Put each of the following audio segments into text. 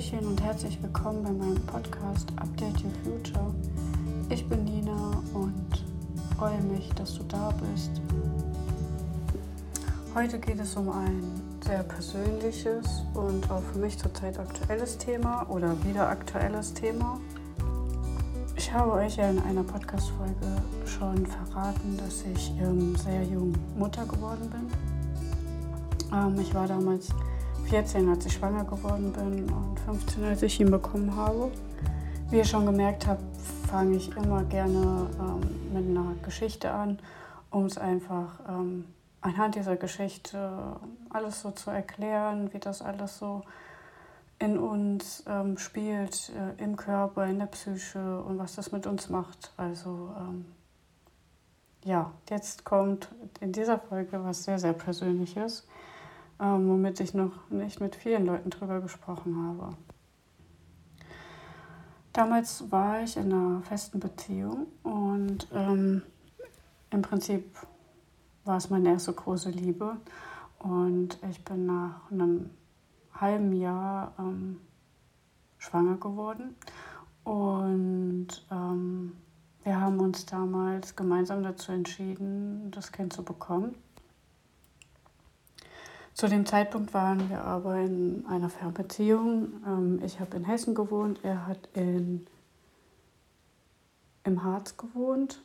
Hallöchen und herzlich willkommen bei meinem Podcast Update Your Future. Ich bin Nina und freue mich, dass du da bist. Heute geht es um ein sehr persönliches und auch für mich zurzeit aktuelles Thema oder wieder aktuelles Thema. Ich habe euch ja in einer Podcast-Folge schon verraten, dass ich ähm, sehr jung Mutter geworden bin. Ähm, ich war damals 14, als ich schwanger geworden bin und 15, als ich ihn bekommen habe. Wie ihr schon gemerkt habt, fange ich immer gerne ähm, mit einer Geschichte an, um es einfach ähm, anhand dieser Geschichte alles so zu erklären, wie das alles so in uns ähm, spielt, äh, im Körper, in der Psyche und was das mit uns macht. Also ähm, ja, jetzt kommt in dieser Folge was sehr, sehr Persönliches ähm, womit ich noch nicht mit vielen Leuten drüber gesprochen habe. Damals war ich in einer festen Beziehung und ähm, im Prinzip war es meine erste große Liebe. Und ich bin nach einem halben Jahr ähm, schwanger geworden. Und ähm, wir haben uns damals gemeinsam dazu entschieden, das Kind zu bekommen. Zu dem Zeitpunkt waren wir aber in einer Fernbeziehung. Ähm, ich habe in Hessen gewohnt, er hat in, im Harz gewohnt.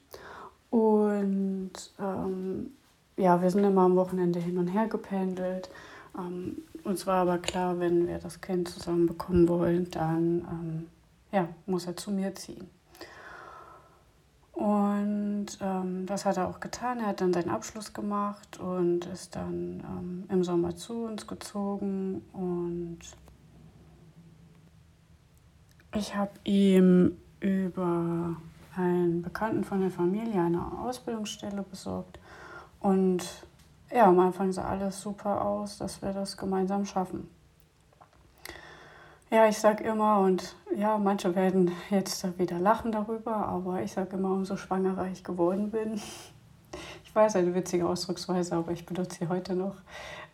Und ähm, ja, wir sind immer am Wochenende hin und her gependelt. Ähm, uns war aber klar, wenn wir das Kind zusammen bekommen wollen, dann ähm, ja, muss er zu mir ziehen. Und ähm, das hat er auch getan. Er hat dann seinen Abschluss gemacht und ist dann ähm, im Sommer zu uns gezogen. Und ich habe ihm über einen Bekannten von der Familie eine Ausbildungsstelle besorgt. Und ja, am Anfang sah alles super aus, dass wir das gemeinsam schaffen. Ja, ich sage immer, und ja, manche werden jetzt wieder lachen darüber, aber ich sage immer, umso schwangerer ich geworden bin. Ich weiß, eine witzige Ausdrucksweise, aber ich benutze sie heute noch.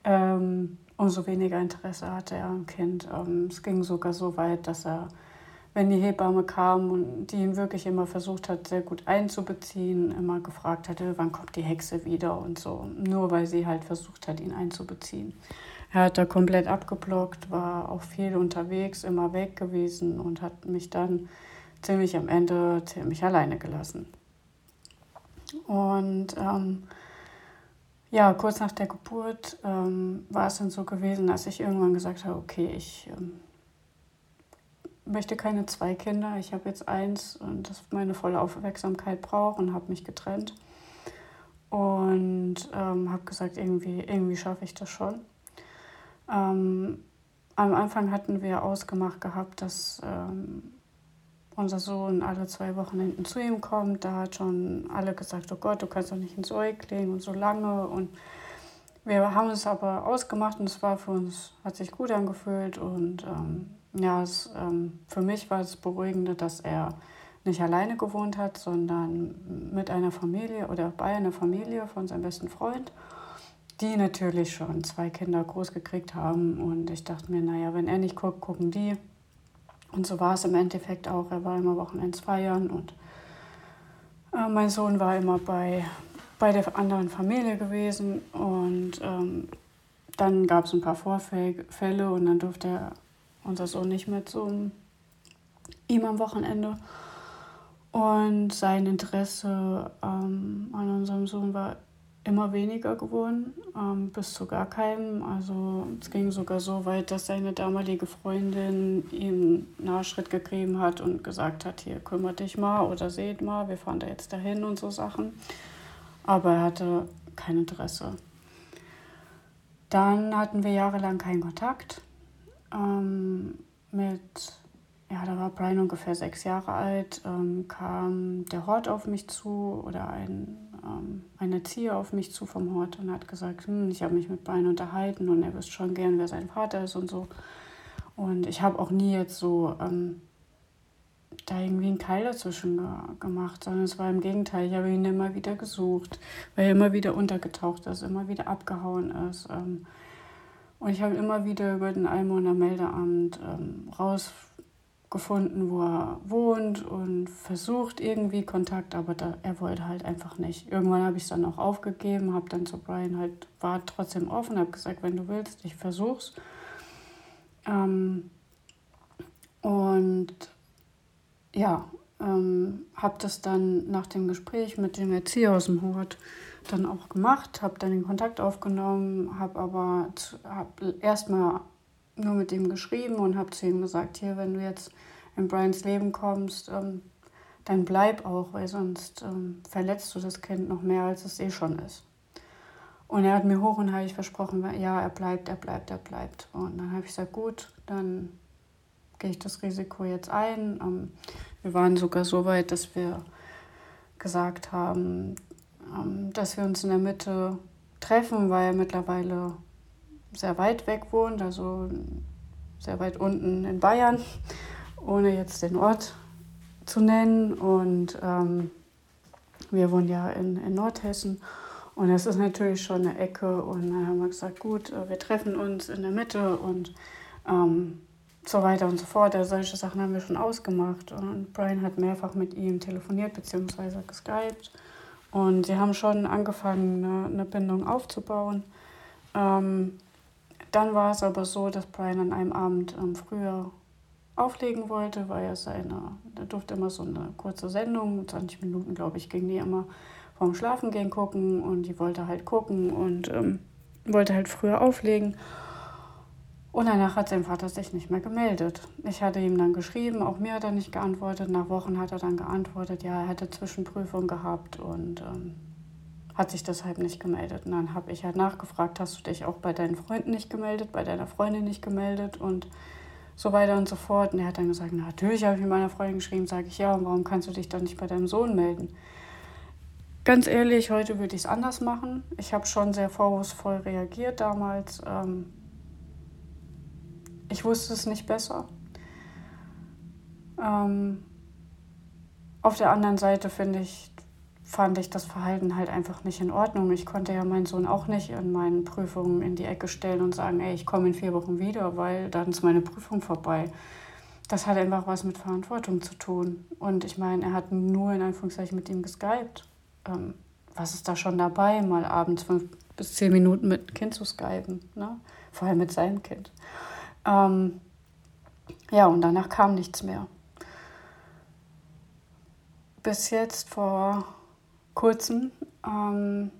Ähm, umso weniger Interesse hatte er am Kind. Ähm, es ging sogar so weit, dass er, wenn die Hebamme kam und die ihn wirklich immer versucht hat, sehr gut einzubeziehen, immer gefragt hatte, wann kommt die Hexe wieder und so. Nur weil sie halt versucht hat, ihn einzubeziehen. Er hat da komplett abgeblockt, war auch viel unterwegs, immer weg gewesen und hat mich dann ziemlich am Ende ziemlich alleine gelassen. Und ähm, ja, kurz nach der Geburt ähm, war es dann so gewesen, dass ich irgendwann gesagt habe, okay, ich ähm, möchte keine zwei Kinder, ich habe jetzt eins und das meine volle Aufmerksamkeit braucht und habe mich getrennt. Und ähm, habe gesagt, irgendwie, irgendwie schaffe ich das schon. Ähm, am Anfang hatten wir ausgemacht gehabt, dass ähm, unser Sohn alle zwei Wochenenden zu ihm kommt. Da hat schon alle gesagt, oh Gott, du kannst doch nicht ins Säugling und so lange. Und wir haben es aber ausgemacht und es war für uns, hat sich gut angefühlt. Und ähm, ja, es, ähm, für mich war es beruhigende, dass er nicht alleine gewohnt hat, sondern mit einer Familie oder bei einer Familie von seinem besten Freund die natürlich schon zwei Kinder groß gekriegt haben. Und ich dachte mir, naja, wenn er nicht guckt, gucken die. Und so war es im Endeffekt auch. Er war immer Wochenends feiern und äh, mein Sohn war immer bei, bei der anderen Familie gewesen. Und ähm, dann gab es ein paar Vorfälle und dann durfte er, unser Sohn nicht mehr zu ihm am Wochenende. Und sein Interesse ähm, an unserem Sohn war immer weniger geworden, ähm, bis zu gar keinem. Also es ging sogar so weit, dass seine damalige Freundin ihm Nachschritt gegeben hat und gesagt hat, hier kümmert dich mal oder seht mal, wir fahren da jetzt dahin und so Sachen. Aber er hatte kein Interesse. Dann hatten wir jahrelang keinen Kontakt. Ähm, mit, ja, da war Brian ungefähr sechs Jahre alt, ähm, kam der Hort auf mich zu oder ein ähm, ein Erzieher auf mich zu vom Hort und hat gesagt, hm, ich habe mich mit Brian unterhalten und er wüsste schon gern, wer sein Vater ist und so. Und ich habe auch nie jetzt so ähm, da irgendwie einen Keil dazwischen ge gemacht, sondern es war im Gegenteil, ich habe ihn immer wieder gesucht, weil er immer wieder untergetaucht ist, immer wieder abgehauen ist. Ähm, Und ich habe immer wieder über den Almoner Meldeamt ähm, rausgefunden, wo er wohnt und versucht irgendwie Kontakt, aber da, er wollte halt einfach nicht. Irgendwann habe ich es dann auch aufgegeben, habe dann zu Brian halt, war trotzdem offen, habe gesagt, wenn du willst, ich versuch's. Ähm, und ja, ähm, habe das dann nach dem Gespräch mit dem Erzieher aus dem Hort dann auch gemacht, habe dann den Kontakt aufgenommen, habe aber hab erstmal nur mit ihm geschrieben und habe zu ihm gesagt, hier, wenn du jetzt in Brians Leben kommst, ähm, dann bleib auch, weil sonst ähm, verletzt du das Kind noch mehr, als es eh schon ist. Und er hat mir hoch und heilig versprochen, ja, er bleibt, er bleibt, er bleibt. Und dann habe ich gesagt, gut, dann gehe ich das Risiko jetzt ein. Ähm, wir waren sogar so weit, dass wir gesagt haben, ähm, dass wir uns in der Mitte treffen, weil er mittlerweile sehr weit weg wohnt, also sehr weit unten in Bayern, ohne jetzt den Ort zu nennen. Und ähm, wir wohnen ja in, in Nordhessen. Und das ist natürlich schon eine Ecke. Und dann haben wir gesagt, gut, äh, wir treffen uns in der Mitte und ähm, so weiter und so fort. Also solche Sachen haben wir schon ausgemacht. Und Brian hat mehrfach mit ihm telefoniert bzw. geskypt. Und sie haben schon angefangen, eine, eine Bindung aufzubauen. Ähm, dann war es aber so, dass Brian an einem Abend ähm, früher auflegen wollte, weil er seine, er durfte immer so eine kurze Sendung, 20 Minuten glaube ich, ging die immer vorm Schlafengehen gucken und die wollte halt gucken und ähm, wollte halt früher auflegen. Und danach hat sein Vater sich nicht mehr gemeldet. Ich hatte ihm dann geschrieben, auch mir hat er nicht geantwortet. Nach Wochen hat er dann geantwortet, ja, er hätte Zwischenprüfung gehabt und ähm, hat sich deshalb nicht gemeldet. Und dann habe ich halt nachgefragt, hast du dich auch bei deinen Freunden nicht gemeldet, bei deiner Freundin nicht gemeldet und so weiter und so fort. Und er hat dann gesagt, na, natürlich habe ich mit meiner Freundin geschrieben, sage ich, ja, und warum kannst du dich dann nicht bei deinem Sohn melden? Ganz ehrlich, heute würde ich es anders machen. Ich habe schon sehr vorwurfsvoll reagiert damals. Ähm, ich wusste es nicht besser. Ähm, auf der anderen Seite finde ich, fand ich das Verhalten halt einfach nicht in Ordnung. Ich konnte ja meinen Sohn auch nicht in meinen Prüfungen in die Ecke stellen und sagen, ey, ich komme in vier Wochen wieder, weil dann ist meine Prüfung vorbei. Das hat einfach was mit Verantwortung zu tun. Und ich meine, er hat nur in Anführungszeichen mit ihm geskypt. Ähm, was ist da schon dabei, mal abends fünf bis zehn Minuten mit dem Kind zu skypen? Ne? Vor allem mit seinem Kind. Ähm, ja, und danach kam nichts mehr. Bis jetzt vor kurzem. Ähm,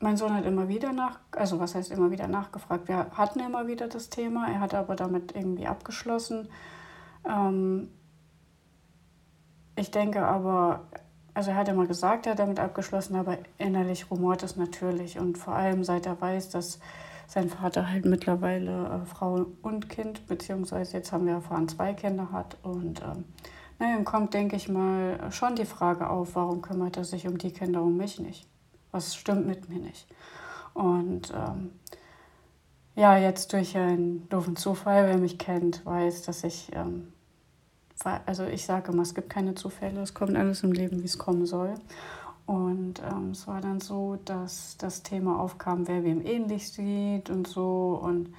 mein Sohn hat immer wieder nach, also was heißt immer wieder nachgefragt. Wir hatten immer wieder das Thema, er hat aber damit irgendwie abgeschlossen. Ähm, ich denke aber, also er hat immer gesagt, er hat damit abgeschlossen, aber innerlich rumort es natürlich. Und vor allem seit er weiß, dass sein Vater halt mittlerweile äh, Frau und Kind, beziehungsweise jetzt haben wir erfahren, zwei Kinder hat. Und ähm, dann kommt, denke ich mal, schon die Frage auf, warum kümmert er sich um die Kinder, um mich nicht? Was stimmt mit mir nicht? Und ähm, ja, jetzt durch einen doofen Zufall, wer mich kennt, weiß, dass ich, ähm, also ich sage immer, es gibt keine Zufälle, es kommt alles im Leben, wie es kommen soll. Und ähm, es war dann so, dass das Thema aufkam, wer wem ähnlich sieht und so. Und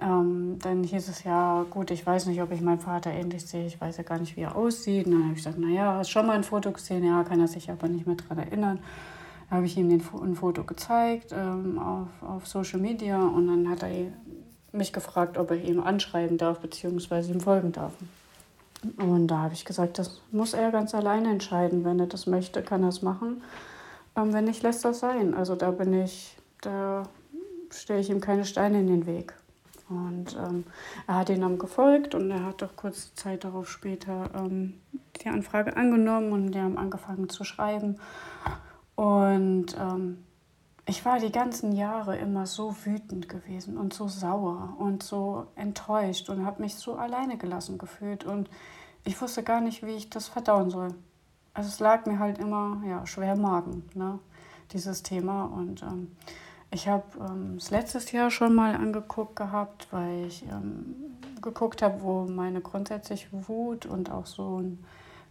ähm, dann hieß es ja, gut, ich weiß nicht, ob ich meinen Vater ähnlich sehe, ich weiß ja gar nicht, wie er aussieht. Und dann habe ich gesagt, naja, hast schon mal ein Foto gesehen? Ja, kann er sich aber nicht mehr daran erinnern. Da habe ich ihm den, ein Foto gezeigt ähm, auf, auf Social Media und dann hat er mich gefragt, ob er ihm anschreiben darf, beziehungsweise ihm folgen darf. Und da habe ich gesagt, das muss er ganz alleine entscheiden. Wenn er das möchte, kann er es machen. Ähm, wenn nicht, lässt das sein. Also da bin ich, da stelle ich ihm keine Steine in den Weg. Und ähm, er hat ihn dann gefolgt und er hat doch kurze Zeit darauf später ähm, die Anfrage angenommen und die haben angefangen zu schreiben. Und ähm, ich war die ganzen Jahre immer so wütend gewesen und so sauer und so enttäuscht und habe mich so alleine gelassen gefühlt und ich wusste gar nicht, wie ich das verdauen soll. Also es lag mir halt immer ja, schwer im Magen, ne, dieses Thema. Und ähm, ich habe ähm, es letztes Jahr schon mal angeguckt gehabt, weil ich ähm, geguckt habe, wo meine grundsätzliche Wut und auch so ein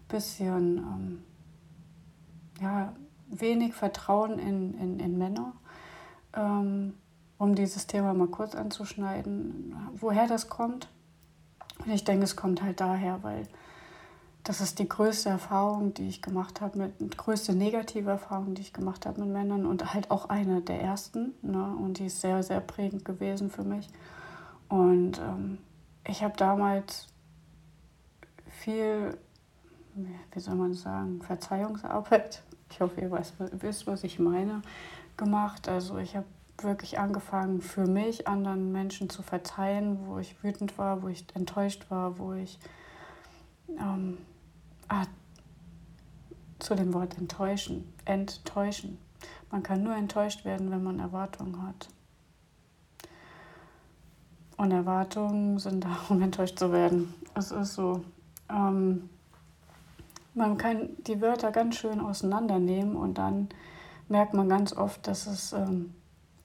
bisschen ähm, ja, wenig Vertrauen in, in, in Männer ähm, um dieses Thema mal kurz anzuschneiden, woher das kommt. Und ich denke, es kommt halt daher, weil das ist die größte Erfahrung, die ich gemacht habe, mit die größte negative Erfahrung, die ich gemacht habe mit Männern und halt auch eine der ersten. Ne? Und die ist sehr, sehr prägend gewesen für mich. Und ähm, ich habe damals viel, wie soll man sagen, Verzeihungsarbeit, ich hoffe, ihr weißt, wisst, was ich meine, gemacht. Also ich habe wirklich angefangen, für mich anderen Menschen zu verzeihen, wo ich wütend war, wo ich enttäuscht war, wo ich ähm, ah, zu dem Wort enttäuschen, enttäuschen. Man kann nur enttäuscht werden, wenn man Erwartungen hat. Und Erwartungen sind da, um enttäuscht zu werden. Es ist so. Ähm, man kann die Wörter ganz schön auseinandernehmen und dann merkt man ganz oft, dass es ähm,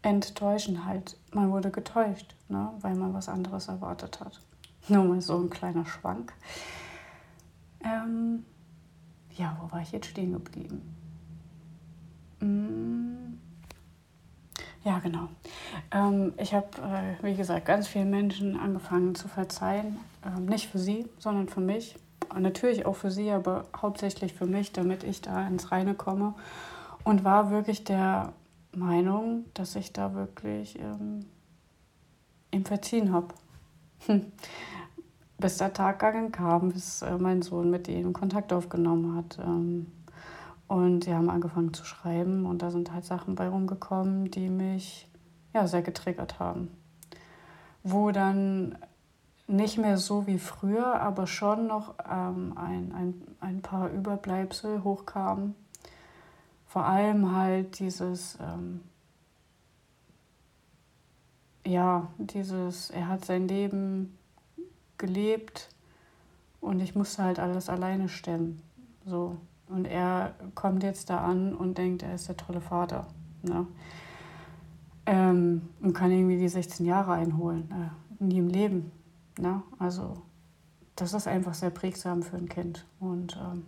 enttäuschen halt, man wurde getäuscht, ne, weil man was anderes erwartet hat. Nur mal so ein kleiner Schwank. Ähm, ja, wo war ich jetzt stehen geblieben? Mm. Ja, genau. Ähm, ich habe, äh, wie gesagt, ganz vielen Menschen angefangen zu verzeihen. Ähm, nicht für sie, sondern für mich. Natürlich auch für sie, aber hauptsächlich für mich, damit ich da ins Reine komme. Und war wirklich der Meinung, dass ich da wirklich ihm verziehen habe. bis der Tag kam, bis äh, mein Sohn mit ihm Kontakt aufgenommen hat. Ähm, und sie haben angefangen zu schreiben und da sind halt Sachen bei rumgekommen, die mich ja, sehr getriggert haben. Wo dann nicht mehr so wie früher, aber schon noch ähm, ein, ein, ein paar Überbleibsel hochkamen. Vor allem halt dieses, ähm, ja, dieses, er hat sein Leben gelebt und ich musste halt alles alleine stemmen. So. Und er kommt jetzt da an und denkt, er ist der tolle Vater. Ne? Ähm, und kann irgendwie die 16 Jahre einholen. Äh, nie im Leben. Ne? Also das ist einfach sehr prägsam für ein Kind. Und ähm,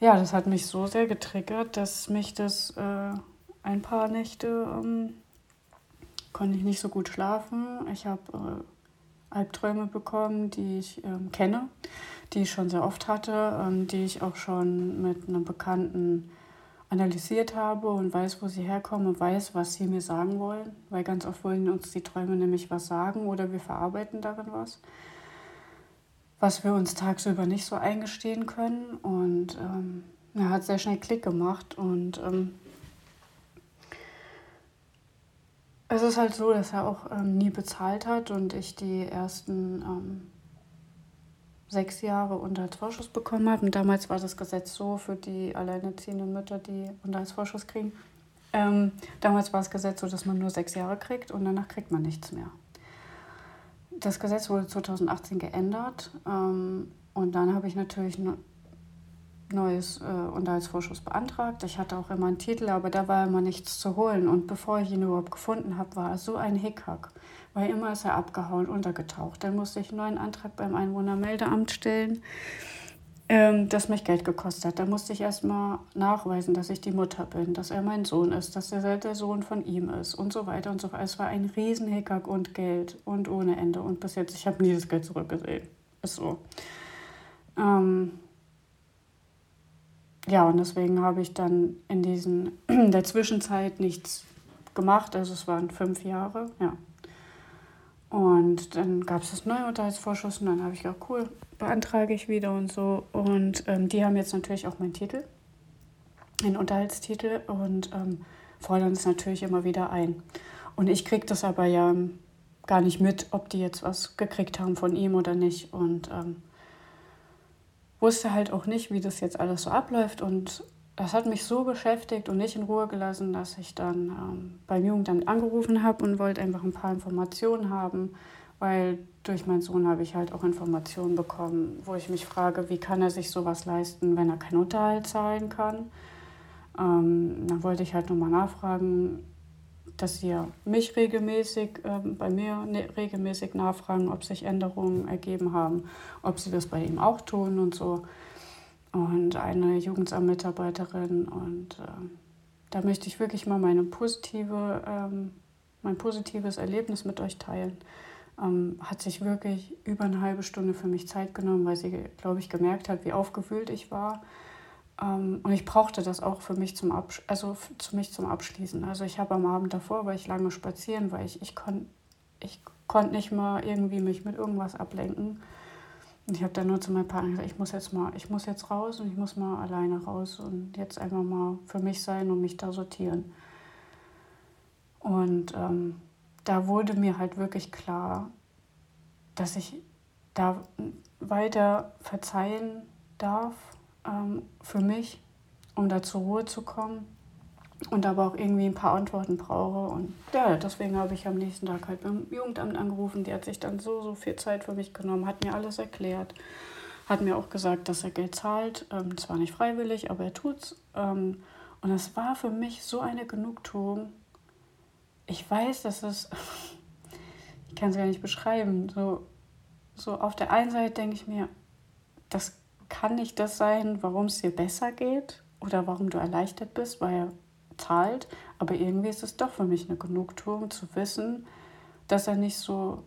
ja, das hat mich so sehr getriggert, dass mich das äh, ein paar Nächte ähm, konnte ich nicht so gut schlafen. Ich habe äh, Albträume bekommen, die ich ähm, kenne, die ich schon sehr oft hatte, ähm, die ich auch schon mit einem Bekannten analysiert habe und weiß, wo sie herkommen und weiß, was sie mir sagen wollen, weil ganz oft wollen uns die Träume nämlich was sagen oder wir verarbeiten darin was, was wir uns tagsüber nicht so eingestehen können. Und ähm, er hat sehr schnell Klick gemacht und ähm, Es ist halt so, dass er auch ähm, nie bezahlt hat und ich die ersten ähm, sechs Jahre Unterhaltsvorschuss bekommen habe. Und damals war das Gesetz so für die alleinerziehenden Mütter, die Unterhaltsvorschuss kriegen. Ähm, damals war das Gesetz so, dass man nur sechs Jahre kriegt und danach kriegt man nichts mehr. Das Gesetz wurde 2018 geändert ähm, und dann habe ich natürlich neues äh, Unterhaltsvorschuss beantragt. Ich hatte auch immer einen Titel, aber da war immer nichts zu holen. Und bevor ich ihn überhaupt gefunden habe, war er so ein Hickhack, weil immer ist er abgehauen, untergetaucht. Dann musste ich einen neuen Antrag beim Einwohnermeldeamt stellen, ähm, das mich Geld gekostet hat. Da musste ich erstmal nachweisen, dass ich die Mutter bin, dass er mein Sohn ist, dass er der Sohn von ihm ist und so weiter und so fort. Es war ein riesen Hickhack und Geld und ohne Ende. Und bis jetzt, ich habe nie das Geld zurückgesehen. Ist so. Ähm, ja, und deswegen habe ich dann in, diesen, in der Zwischenzeit nichts gemacht. Also es waren fünf Jahre, ja. Und dann gab es das Neuurteilsvorschuss und dann habe ich gedacht, cool, beantrage ich wieder und so. Und ähm, die haben jetzt natürlich auch meinen Titel, den Unterhaltstitel und ähm, fordern es natürlich immer wieder ein. Und ich kriege das aber ja gar nicht mit, ob die jetzt was gekriegt haben von ihm oder nicht. Und ähm, wusste halt auch nicht, wie das jetzt alles so abläuft. Und das hat mich so beschäftigt und nicht in Ruhe gelassen, dass ich dann ähm, beim Jugendamt angerufen habe und wollte einfach ein paar Informationen haben, weil durch meinen Sohn habe ich halt auch Informationen bekommen, wo ich mich frage, wie kann er sich sowas leisten, wenn er keinen Unterhalt zahlen kann. Ähm, dann wollte ich halt nochmal nachfragen, dass sie mich regelmäßig, äh, bei mir ne, regelmäßig nachfragen, ob sich Änderungen ergeben haben, ob sie das bei ihm auch tun und so. Und eine Jugendamtmitarbeiterin und äh, da möchte ich wirklich mal meine positive, ähm, mein positives Erlebnis mit euch teilen. Ähm, hat sich wirklich über eine halbe Stunde für mich Zeit genommen, weil sie, glaube ich, gemerkt hat, wie aufgewühlt ich war. Ähm, und ich brauchte das auch für mich zum, Absch also für mich zum Abschließen. Also ich habe am Abend davor, weil ich lange spazieren, weil ich, ich konnte ich konnt nicht mal irgendwie mich mit irgendwas ablenken. Und ich habe dann nur zu meinem Partner gesagt, ich muss jetzt mal, ich muss jetzt raus und ich muss mal alleine raus und jetzt einfach mal für mich sein und mich da sortieren. Und ähm, da wurde mir halt wirklich klar, dass ich da weiter verzeihen darf ähm, für mich, um da zur Ruhe zu kommen und aber auch irgendwie ein paar Antworten brauche. Und ja, deswegen habe ich am nächsten Tag halt beim Jugendamt angerufen. Die hat sich dann so, so viel Zeit für mich genommen, hat mir alles erklärt, hat mir auch gesagt, dass er Geld zahlt. Ähm, zwar nicht freiwillig, aber er tut's. Ähm, und es war für mich so eine Genugtuung. Ich weiß, dass es, ich kann es gar nicht beschreiben, so, so auf der einen Seite denke ich mir, das kann nicht das sein, warum es dir besser geht oder warum du erleichtert bist, weil er zahlt. Aber irgendwie ist es doch für mich eine Genugtuung zu wissen, dass er nicht so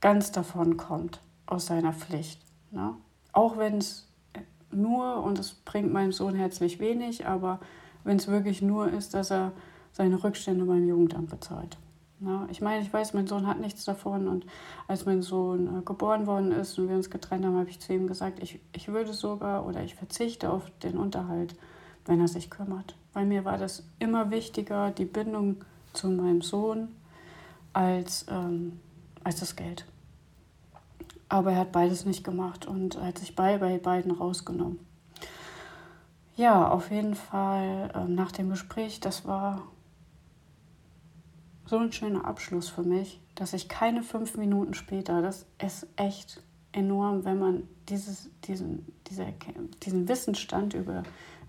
ganz davon kommt aus seiner Pflicht. Ne? Auch wenn es nur, und es bringt meinem Sohn herzlich wenig, aber wenn es wirklich nur ist, dass er seine Rückstände beim Jugendamt bezahlt. Na, ich meine, ich weiß, mein Sohn hat nichts davon und als mein Sohn äh, geboren worden ist und wir uns getrennt haben, habe ich zu ihm gesagt, ich, ich würde sogar oder ich verzichte auf den Unterhalt, wenn er sich kümmert. Weil mir war das immer wichtiger, die Bindung zu meinem Sohn, als, ähm, als das Geld. Aber er hat beides nicht gemacht und hat sich bei, bei beiden rausgenommen. Ja, auf jeden Fall äh, nach dem Gespräch, das war so ein schöner Abschluss für mich, dass ich keine fünf Minuten später, das ist echt enorm, wenn man dieses, diesen, diese, diesen Wissensstand über,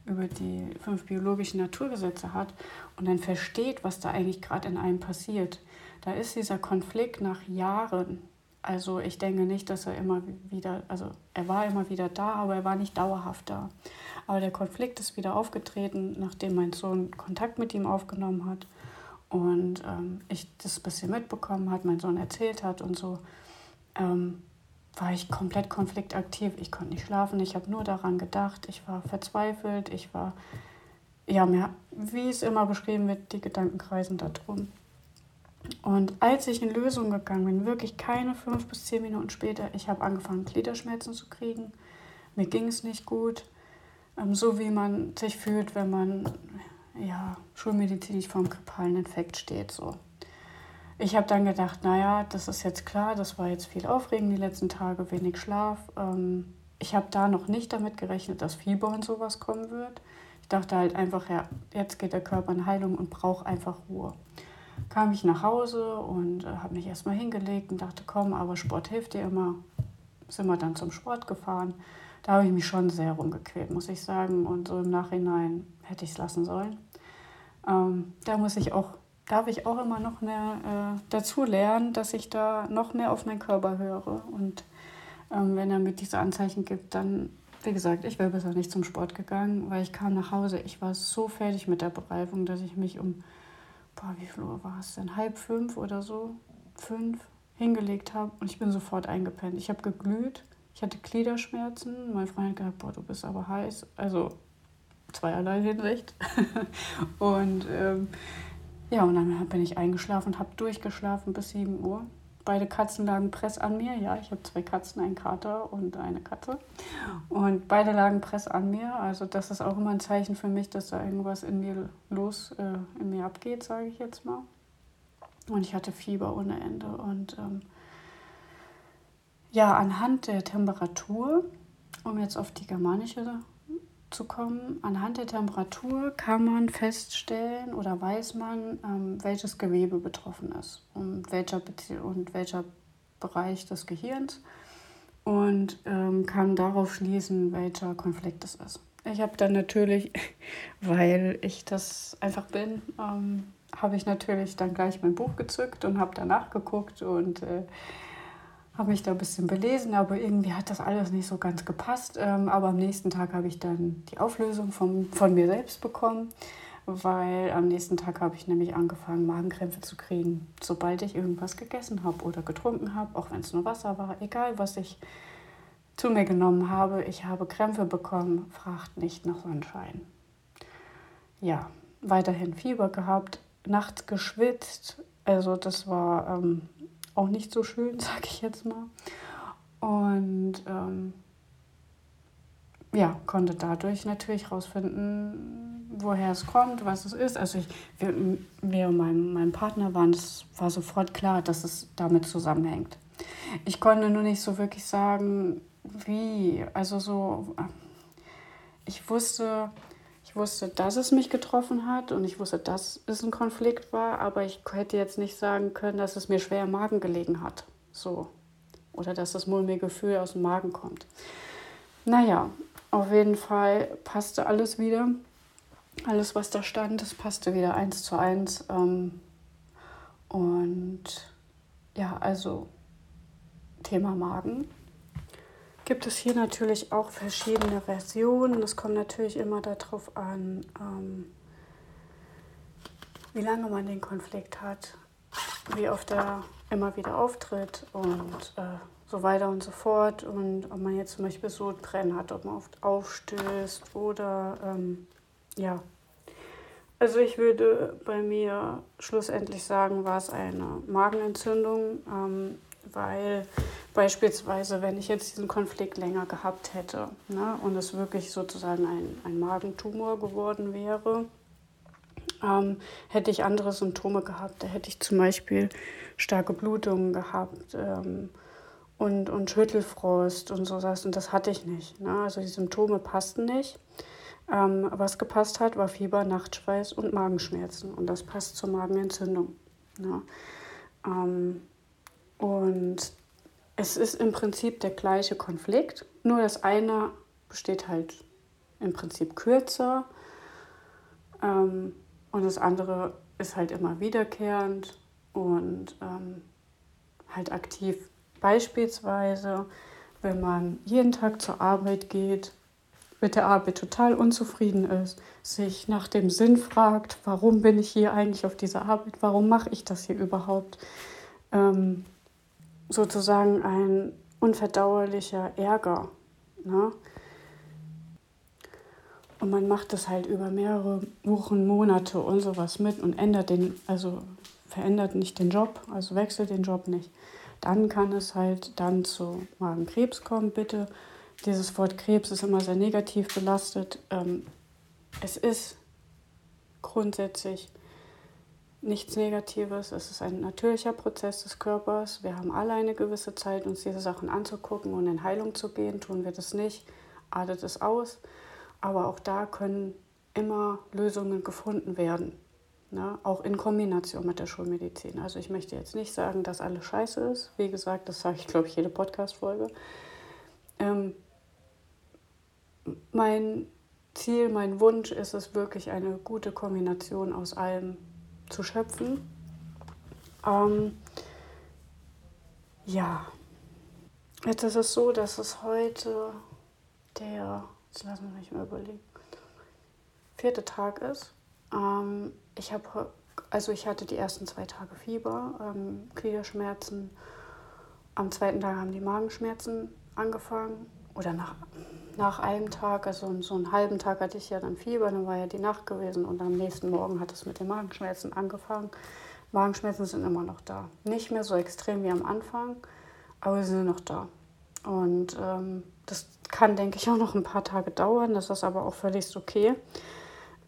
über die fünf biologischen Naturgesetze hat und dann versteht, was da eigentlich gerade in einem passiert. Da ist dieser Konflikt nach Jahren. Also ich denke nicht, dass er immer wieder, also er war immer wieder da, aber er war nicht dauerhaft da. Aber der Konflikt ist wieder aufgetreten, nachdem mein Sohn Kontakt mit ihm aufgenommen hat und ähm, ich das ein bisschen mitbekommen hat, mein Sohn erzählt hat und so, ähm, war ich komplett konfliktaktiv. Ich konnte nicht schlafen, ich habe nur daran gedacht, ich war verzweifelt, ich war, ja, mir, wie es immer beschrieben wird, die Gedanken kreisen da drum. Und als ich in Lösung gegangen bin, wirklich keine fünf bis zehn Minuten später, ich habe angefangen, Gliederschmerzen zu kriegen. Mir ging es nicht gut. Ähm, so wie man sich fühlt, wenn man ja, schulmedizinisch vor einem grippalen Infekt steht. So. Ich habe dann gedacht, naja, das ist jetzt klar, das war jetzt viel Aufregen die letzten Tage, wenig Schlaf. Ähm, ich habe da noch nicht damit gerechnet, dass Fieber und sowas kommen wird. Ich dachte halt einfach, ja, jetzt geht der Körper in Heilung und braucht einfach Ruhe. Kam ich nach Hause und äh, habe mich erstmal hingelegt und dachte, komm, aber Sport hilft dir immer. Sind wir dann zum Sport gefahren. Da habe ich mich schon sehr rumgequält, muss ich sagen. Und so im Nachhinein hätte ich es lassen sollen. Ähm, da muss ich auch, darf ich auch immer noch mehr äh, dazu lernen, dass ich da noch mehr auf meinen Körper höre. Und ähm, wenn er mir diese Anzeichen gibt, dann, wie gesagt, ich wäre besser nicht zum Sport gegangen, weil ich kam nach Hause. Ich war so fertig mit der Bereifung, dass ich mich um, boah, wie viel Uhr war es denn? Halb fünf oder so, fünf, hingelegt habe und ich bin sofort eingepennt. Ich habe geglüht, ich hatte Gliederschmerzen. Mein Freund hat gesagt, boah, du bist aber heiß. Also zweierlei Hinsicht. und ähm, ja, und dann bin ich eingeschlafen und habe durchgeschlafen bis 7 Uhr. Beide Katzen lagen press an mir. Ja, ich habe zwei Katzen, einen Kater und eine Katze. Und beide lagen press an mir. Also das ist auch immer ein Zeichen für mich, dass da irgendwas in mir los, äh, in mir abgeht, sage ich jetzt mal. Und ich hatte Fieber ohne Ende. Und ähm, ja, anhand der Temperatur, um jetzt auf die germanische zu kommen. Anhand der Temperatur kann man feststellen oder weiß man, ähm, welches Gewebe betroffen ist und welcher, und welcher Bereich des Gehirns und ähm, kann darauf schließen, welcher Konflikt es ist. Ich habe dann natürlich, weil ich das einfach bin, ähm, habe ich natürlich dann gleich mein Buch gezückt und habe danach geguckt und äh, habe mich da ein bisschen belesen, aber irgendwie hat das alles nicht so ganz gepasst. Ähm, aber am nächsten Tag habe ich dann die Auflösung vom, von mir selbst bekommen. weil am nächsten Tag habe ich nämlich angefangen, Magenkrämpfe zu kriegen, sobald ich irgendwas gegessen habe oder getrunken habe, auch wenn es nur Wasser war, egal was ich zu mir genommen habe. Ich habe Krämpfe bekommen, fragt nicht nach Sonnenschein. Ja, weiterhin Fieber gehabt, nachts geschwitzt. Also das war ähm, auch nicht so schön, sag ich jetzt mal. Und ähm, ja, konnte dadurch natürlich herausfinden, woher es kommt, was es ist. Also ich, wir, wir und mein, mein Partner waren, das war sofort klar, dass es damit zusammenhängt. Ich konnte nur nicht so wirklich sagen, wie. Also so, ich wusste, wusste, dass es mich getroffen hat und ich wusste, dass es ein Konflikt war, aber ich hätte jetzt nicht sagen können, dass es mir schwer im Magen gelegen hat. So. Oder dass das mulmige Gefühl aus dem Magen kommt. Naja, auf jeden Fall passte alles wieder. Alles, was da stand, das passte wieder eins zu eins. Ähm, und ja, also Thema Magen. Gibt es hier natürlich auch verschiedene Versionen. Es kommt natürlich immer darauf an, ähm, wie lange man den Konflikt hat, wie oft er immer wieder auftritt und äh, so weiter und so fort. Und ob man jetzt zum Beispiel Sodbrennen hat, ob man oft aufstößt oder ähm, ja. Also ich würde bei mir schlussendlich sagen, war es eine Magenentzündung, ähm, weil beispielsweise, wenn ich jetzt diesen Konflikt länger gehabt hätte ne, und es wirklich sozusagen ein, ein Magentumor geworden wäre, ähm, hätte ich andere Symptome gehabt. Da hätte ich zum Beispiel starke Blutungen gehabt. Ähm, und, und Schüttelfrost und so was. Und das hatte ich nicht. Ne? Also die Symptome passten nicht. Ähm, was gepasst hat, war Fieber, Nachtschweiß und Magenschmerzen. Und das passt zur Magenentzündung. Ne? Ähm, und es ist im Prinzip der gleiche Konflikt, nur das eine besteht halt im Prinzip kürzer ähm, und das andere ist halt immer wiederkehrend und ähm, halt aktiv. Beispielsweise, wenn man jeden Tag zur Arbeit geht, mit der Arbeit total unzufrieden ist, sich nach dem Sinn fragt, warum bin ich hier eigentlich auf dieser Arbeit, warum mache ich das hier überhaupt, ähm, sozusagen ein unverdauerlicher Ärger. Ne? Und man macht das halt über mehrere Wochen, Monate und sowas mit und ändert den, also verändert nicht den Job, also wechselt den Job nicht dann kann es halt dann zu Magenkrebs kommen. Bitte, dieses Wort Krebs ist immer sehr negativ belastet. Ähm, es ist grundsätzlich nichts Negatives. Es ist ein natürlicher Prozess des Körpers. Wir haben alle eine gewisse Zeit, uns diese Sachen anzugucken und in Heilung zu gehen. Tun wir das nicht, adet es aus. Aber auch da können immer Lösungen gefunden werden. Ne? Auch in Kombination mit der Schulmedizin. Also ich möchte jetzt nicht sagen, dass alles scheiße ist. Wie gesagt, das sage ich, glaube ich, jede Podcast-Folge. Ähm, mein Ziel, mein Wunsch ist es wirklich, eine gute Kombination aus allem zu schöpfen. Ähm, ja, jetzt ist es so, dass es heute der, jetzt lassen wir mich mal überlegen, vierte Tag ist. Ähm, ich habe, also ich hatte die ersten zwei Tage Fieber, ähm, Gliederschmerzen. Am zweiten Tag haben die Magenschmerzen angefangen. Oder nach, nach einem Tag, also so einen halben Tag hatte ich ja dann Fieber, dann war ja die Nacht gewesen und am nächsten Morgen hat es mit den Magenschmerzen angefangen. Magenschmerzen sind immer noch da. Nicht mehr so extrem wie am Anfang, aber sie sind noch da. Und ähm, das kann, denke ich, auch noch ein paar Tage dauern. Das ist aber auch völlig okay.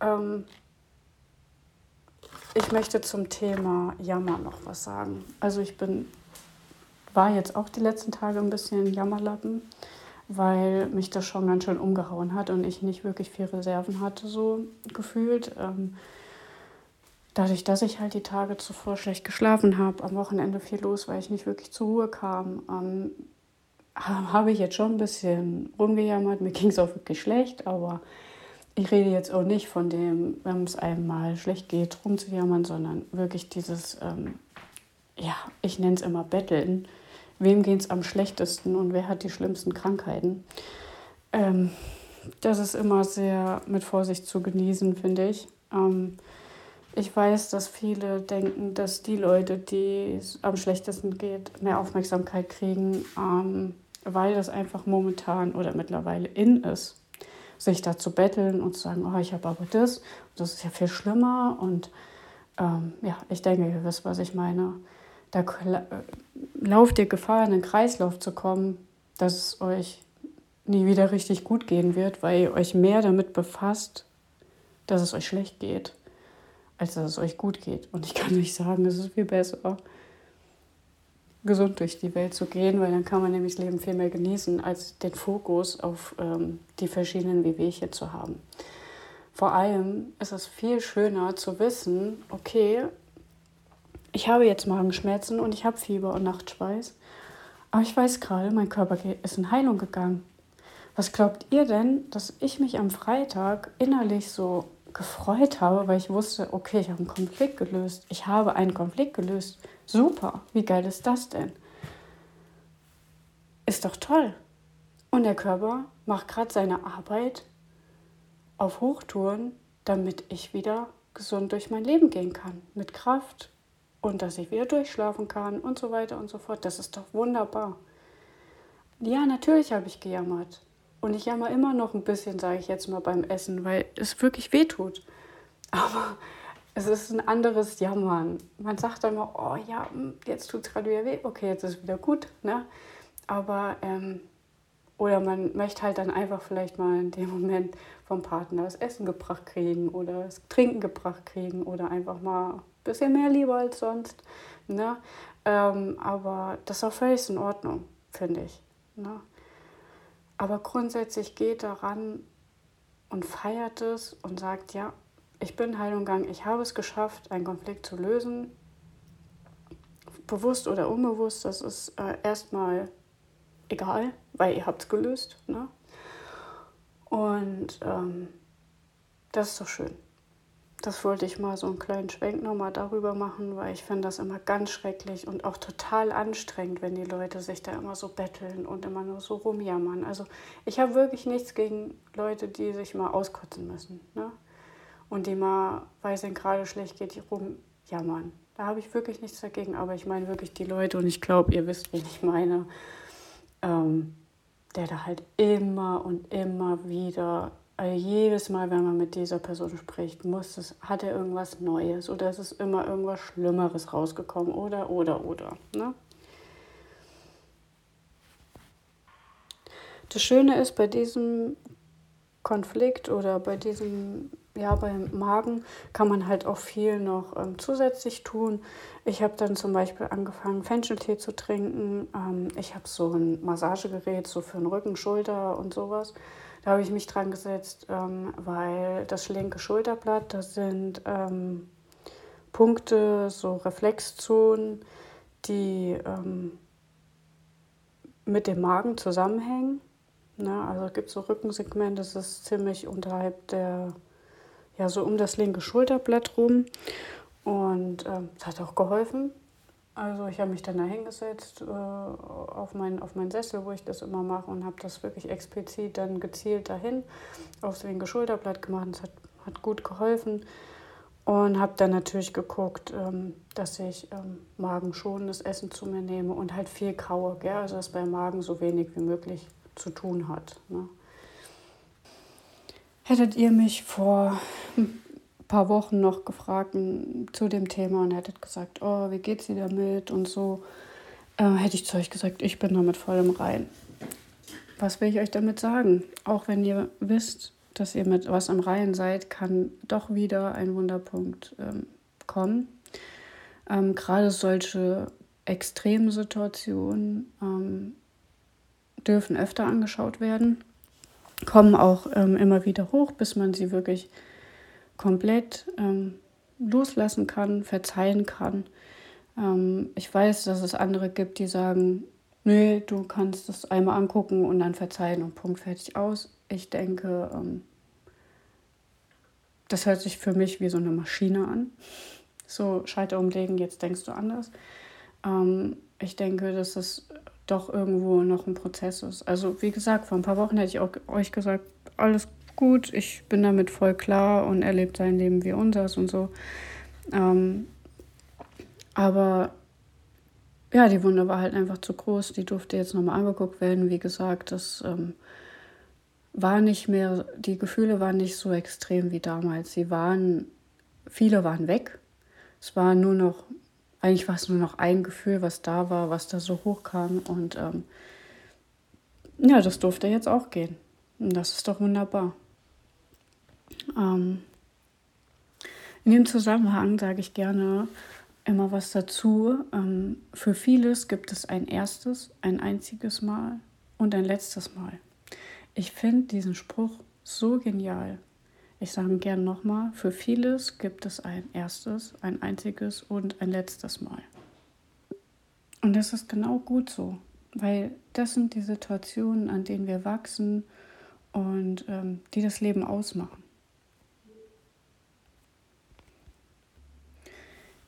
Ähm, ich möchte zum Thema Jammer noch was sagen. Also ich bin, war jetzt auch die letzten Tage ein bisschen Jammerlappen, weil mich das schon ganz schön umgehauen hat und ich nicht wirklich viel Reserven hatte, so gefühlt. Ähm, dadurch, dass ich halt die Tage zuvor schlecht geschlafen habe, am Wochenende viel los, weil ich nicht wirklich zur Ruhe kam, ähm, habe ich jetzt schon ein bisschen rumgejammert. Mir ging es auch wirklich schlecht, aber ich rede jetzt auch nicht von dem, wenn es einem mal schlecht geht, rumzujammern, sondern wirklich dieses, ähm, ja, ich nenne es immer Betteln. Wem geht es am schlechtesten und wer hat die schlimmsten Krankheiten? Ähm, das ist immer sehr mit Vorsicht zu genießen, finde ich. Ähm, ich weiß, dass viele denken, dass die Leute, die es am schlechtesten geht, mehr Aufmerksamkeit kriegen, ähm, weil das einfach momentan oder mittlerweile in ist, sich da zu betteln und zu sagen, oh, ich habe aber das, das ist ja viel schlimmer. Und ähm, ja, ich denke, ihr wisst, was ich meine. Da lauft ihr Gefahr, in einen Kreislauf zu kommen, dass es euch nie wieder richtig gut gehen wird, weil ihr euch mehr damit befasst, dass es euch schlecht geht, als dass es euch gut geht. Und ich kann euch sagen, es ist viel besser, gesund durch die Welt zu gehen, weil dann kann man nämlich das Leben viel mehr genießen, als den Fokus auf ähm, die verschiedenen Wehwehchen zu haben. Vor allem ist es viel schöner zu wissen, okay, ich habe jetzt Magenschmerzen und ich habe Fieber und Nachtschweiß, aber ich weiß gerade, mein Körper ist in Heilung gegangen. Was glaubt ihr denn, dass ich mich am Freitag innerlich so gefreut habe, weil ich wusste, okay, ich habe einen Konflikt gelöst. Ich habe einen Konflikt gelöst. Super, wie geil ist das denn? Ist doch toll. Und der Körper macht gerade seine Arbeit auf Hochtouren, damit ich wieder gesund durch mein Leben gehen kann. Mit Kraft und dass ich wieder durchschlafen kann und so weiter und so fort. Das ist doch wunderbar. Ja, natürlich habe ich gejammert. Und ich jammer immer noch ein bisschen, sage ich jetzt mal beim Essen, weil es wirklich weh tut. Aber es ist ein anderes Jammern. Man sagt dann immer, oh ja, hm, jetzt tut es gerade wieder weh, okay, jetzt ist es wieder gut. Ne? Aber, ähm, oder man möchte halt dann einfach vielleicht mal in dem Moment vom Partner das Essen gebracht kriegen oder das Trinken gebracht kriegen oder einfach mal bisschen mehr Liebe als sonst. Ne? Ähm, aber das ist auch völlig in Ordnung, finde ich. Ne? Aber grundsätzlich geht daran und feiert es und sagt, ja, ich bin Heilungsgang, ich habe es geschafft, einen Konflikt zu lösen. Bewusst oder unbewusst, das ist äh, erstmal egal, weil ihr habt es gelöst. Ne? Und ähm, das ist doch schön das wollte ich mal so einen kleinen Schwenk nochmal darüber machen, weil ich finde das immer ganz schrecklich und auch total anstrengend, wenn die Leute sich da immer so betteln und immer nur so rumjammern. Also ich habe wirklich nichts gegen Leute, die sich mal auskotzen müssen. Ne? Und die mal, weil es ihnen gerade schlecht geht, rumjammern. Da habe ich wirklich nichts dagegen, aber ich meine wirklich die Leute und ich glaube, ihr wisst, wen ich meine, ähm, der da halt immer und immer wieder also jedes Mal, wenn man mit dieser Person spricht, muss es, hat er irgendwas Neues oder es ist immer irgendwas Schlimmeres rausgekommen oder, oder, oder. Ne? Das Schöne ist bei diesem Konflikt oder bei diesem, ja, beim Magen kann man halt auch viel noch ähm, zusätzlich tun. Ich habe dann zum Beispiel angefangen, Fencheltee zu trinken. Ähm, ich habe so ein Massagegerät so für den Rücken, Schulter und sowas. Da habe ich mich dran gesetzt, ähm, weil das linke Schulterblatt, das sind ähm, Punkte, so Reflexzonen, die ähm, mit dem Magen zusammenhängen. Ne? Also es so Rückensegment, das ist ziemlich unterhalb der, ja, so um das linke Schulterblatt rum. Und es ähm, hat auch geholfen. Also ich habe mich dann da hingesetzt äh, auf, mein, auf meinen Sessel, wo ich das immer mache und habe das wirklich explizit dann gezielt dahin aufs linke Schulterblatt gemacht. Es hat, hat gut geholfen und habe dann natürlich geguckt, ähm, dass ich ähm, magenschonendes Essen zu mir nehme und halt viel kaue, gell? also dass beim Magen so wenig wie möglich zu tun hat. Ne? Hättet ihr mich vor paar Wochen noch gefragt zu dem Thema und hättet gesagt, oh, wie geht's dir damit und so, äh, hätte ich zu euch gesagt, ich bin damit voll im Rein. Was will ich euch damit sagen? Auch wenn ihr wisst, dass ihr mit was am Reihen seid, kann doch wieder ein Wunderpunkt ähm, kommen. Ähm, Gerade solche Extremsituationen ähm, dürfen öfter angeschaut werden, kommen auch ähm, immer wieder hoch, bis man sie wirklich komplett ähm, loslassen kann, verzeihen kann. Ähm, ich weiß, dass es andere gibt, die sagen, nee, du kannst das einmal angucken und dann verzeihen und Punkt fertig aus. Ich denke, ähm, das hört sich für mich wie so eine Maschine an. So, Schalter umlegen, jetzt denkst du anders. Ähm, ich denke, dass es doch irgendwo noch ein Prozess ist. Also wie gesagt, vor ein paar Wochen hätte ich auch euch gesagt, alles gut, ich bin damit voll klar und er lebt sein Leben wie unseres und so. Ähm, aber ja, die Wunde war halt einfach zu groß. Die durfte jetzt nochmal angeguckt werden. Wie gesagt, das ähm, war nicht mehr, die Gefühle waren nicht so extrem wie damals. Sie waren, viele waren weg. Es war nur noch, eigentlich war es nur noch ein Gefühl, was da war, was da so hochkam. Und ähm, ja, das durfte jetzt auch gehen. Und das ist doch wunderbar. Ähm, in dem Zusammenhang sage ich gerne, immer was dazu. Ähm, für vieles gibt es ein erstes, ein einziges Mal und ein letztes Mal. Ich finde diesen Spruch so genial. Ich sage ihn gerne nochmal, für vieles gibt es ein erstes, ein einziges und ein letztes Mal. Und das ist genau gut so, weil das sind die Situationen, an denen wir wachsen und ähm, die das Leben ausmachen.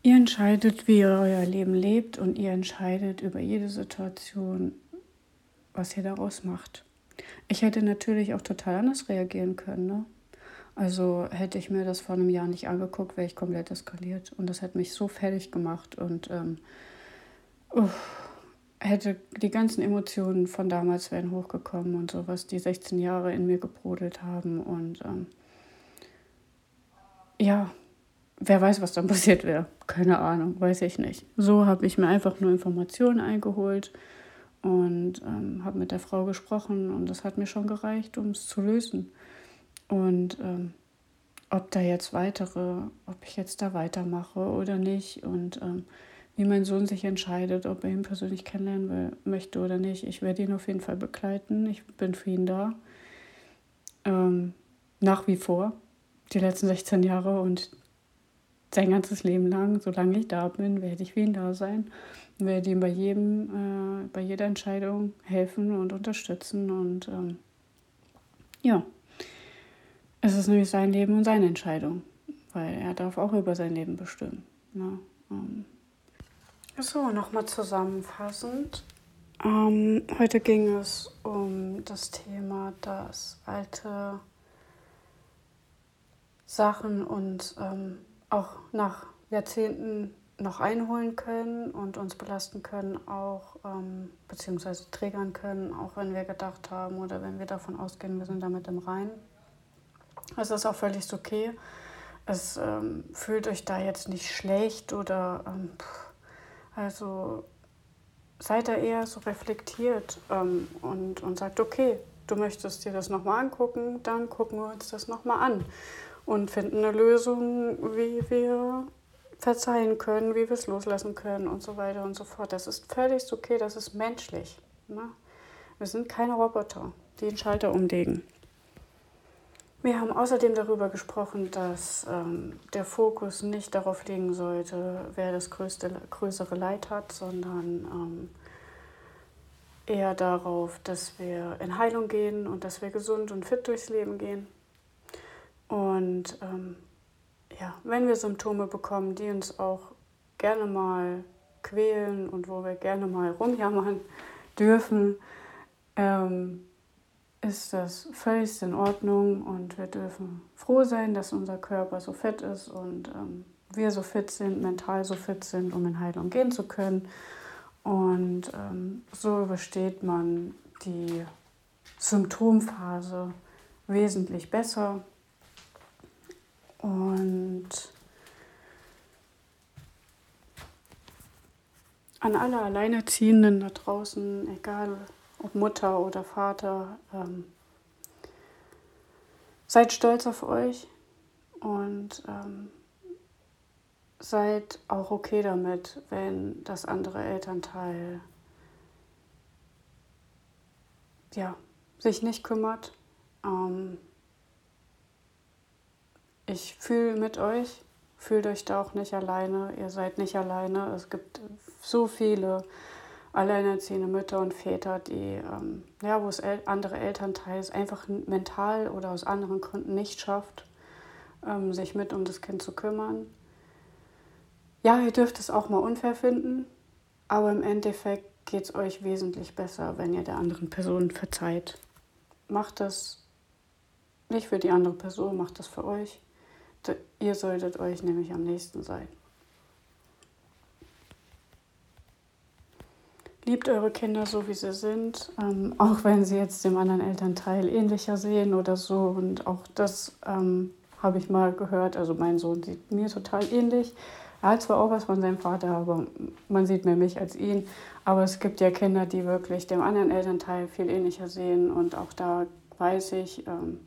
Ihr entscheidet, wie ihr euer Leben lebt und ihr entscheidet über jede Situation, was ihr daraus macht. Ich hätte natürlich auch total anders reagieren können. Ne? Also hätte ich mir das vor einem Jahr nicht angeguckt, wäre ich komplett eskaliert. Und das hätte mich so fertig gemacht und ähm, uff, hätte die ganzen Emotionen von damals wären hochgekommen und sowas, die 16 Jahre in mir gebrodelt haben. Und ähm, ja, wer weiß, was dann passiert wäre. Keine Ahnung, weiß ich nicht. So habe ich mir einfach nur Informationen eingeholt und ähm, habe mit der Frau gesprochen und das hat mir schon gereicht, um es zu lösen. Und ähm, ob da jetzt weitere, ob ich jetzt da weitermache oder nicht und ähm, wie mein Sohn sich entscheidet, ob er ihn persönlich kennenlernen will, möchte oder nicht. Ich werde ihn auf jeden Fall begleiten. Ich bin für ihn da. Ähm, nach wie vor, die letzten 16 Jahre und sein ganzes Leben lang, solange ich da bin, werde ich für ihn da sein, werde ihm bei jedem, äh, bei jeder Entscheidung helfen und unterstützen und ähm, ja, es ist nämlich sein Leben und seine Entscheidung, weil er darf auch über sein Leben bestimmen. Ne? Ähm. So, nochmal zusammenfassend. Ähm, heute ging es um das Thema, dass alte Sachen und ähm, auch nach Jahrzehnten noch einholen können und uns belasten können, auch ähm, beziehungsweise triggern können, auch wenn wir gedacht haben oder wenn wir davon ausgehen, wir sind damit im Rein. Es ist auch völlig okay. Es ähm, fühlt euch da jetzt nicht schlecht oder ähm, also seid da eher so reflektiert ähm, und, und sagt, okay, du möchtest dir das nochmal angucken, dann gucken wir uns das nochmal an und finden eine Lösung, wie wir verzeihen können, wie wir es loslassen können und so weiter und so fort. Das ist völlig okay, das ist menschlich. Ne? Wir sind keine Roboter, die den Schalter umlegen. Wir haben außerdem darüber gesprochen, dass ähm, der Fokus nicht darauf liegen sollte, wer das größte, größere Leid hat, sondern ähm, eher darauf, dass wir in Heilung gehen und dass wir gesund und fit durchs Leben gehen. Und ähm, ja, wenn wir Symptome bekommen, die uns auch gerne mal quälen und wo wir gerne mal rumjammern dürfen, ähm, ist das völlig in Ordnung und wir dürfen froh sein, dass unser Körper so fit ist und ähm, wir so fit sind, mental so fit sind, um in Heilung gehen zu können. Und ähm, so übersteht man die Symptomphase wesentlich besser und an alle Alleinerziehenden da draußen, egal ob Mutter oder Vater, ähm, seid stolz auf euch und ähm, seid auch okay damit, wenn das andere Elternteil ja, sich nicht kümmert. Ähm, ich fühle mit euch, fühlt euch da auch nicht alleine, ihr seid nicht alleine. Es gibt so viele alleinerziehende Mütter und Väter, die, ähm, ja, wo es el andere Elternteils einfach mental oder aus anderen Gründen nicht schafft, ähm, sich mit um das Kind zu kümmern. Ja, ihr dürft es auch mal unfair finden, aber im Endeffekt geht es euch wesentlich besser, wenn ihr der anderen Person verzeiht. Macht das Nicht für die andere Person, macht das für euch. Ihr solltet euch nämlich am nächsten sein. Liebt eure Kinder so, wie sie sind, ähm, auch wenn sie jetzt dem anderen Elternteil ähnlicher sehen oder so. Und auch das ähm, habe ich mal gehört. Also mein Sohn sieht mir total ähnlich. Er hat zwar auch was von seinem Vater, aber man sieht mehr mich als ihn. Aber es gibt ja Kinder, die wirklich dem anderen Elternteil viel ähnlicher sehen. Und auch da weiß ich ähm,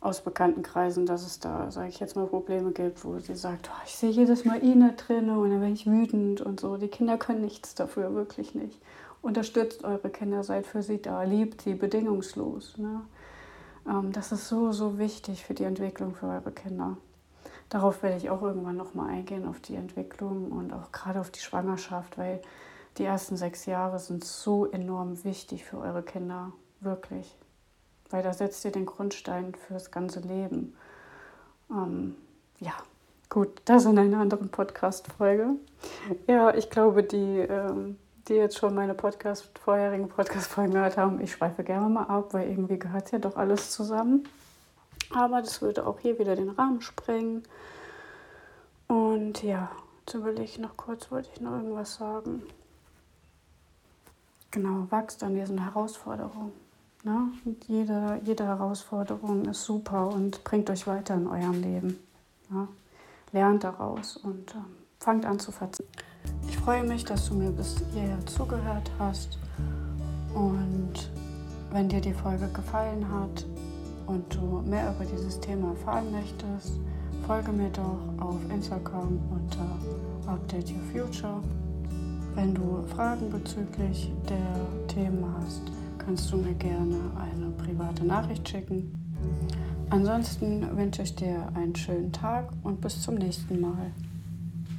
aus bekannten Kreisen, dass es da, sage ich jetzt mal, Probleme gibt, wo sie sagt, oh, ich sehe jedes Mal da drin und dann bin ich wütend und so. Die Kinder können nichts dafür, wirklich nicht. Unterstützt eure Kinder, seid für sie da, liebt sie bedingungslos. Ne? Ähm, das ist so, so wichtig für die Entwicklung für eure Kinder. Darauf werde ich auch irgendwann nochmal eingehen, auf die Entwicklung und auch gerade auf die Schwangerschaft, weil die ersten sechs Jahre sind so enorm wichtig für eure Kinder, wirklich. Weil da setzt ihr den Grundstein fürs ganze Leben. Ähm, ja, gut, das in einer anderen Podcast-Folge. Ja, ich glaube, die, ähm, die jetzt schon meine Podcast, vorherigen Podcast-Folgen gehört haben, ich schweife gerne mal ab, weil irgendwie gehört ja doch alles zusammen. Aber das würde auch hier wieder den Rahmen sprengen. Und ja, jetzt überlege ich noch kurz, wollte ich noch irgendwas sagen. Genau, wachst an diesen Herausforderungen. Ne? Jede, jede Herausforderung ist super und bringt euch weiter in eurem Leben. Ne? Lernt daraus und ähm, fangt an zu verzichten. Ich freue mich, dass du mir bis hierher zugehört hast. Und wenn dir die Folge gefallen hat, und du mehr über dieses Thema erfahren möchtest, folge mir doch auf Instagram unter Update Your Future. Wenn du Fragen bezüglich der Themen hast, kannst du mir gerne eine private Nachricht schicken. Ansonsten wünsche ich dir einen schönen Tag und bis zum nächsten Mal.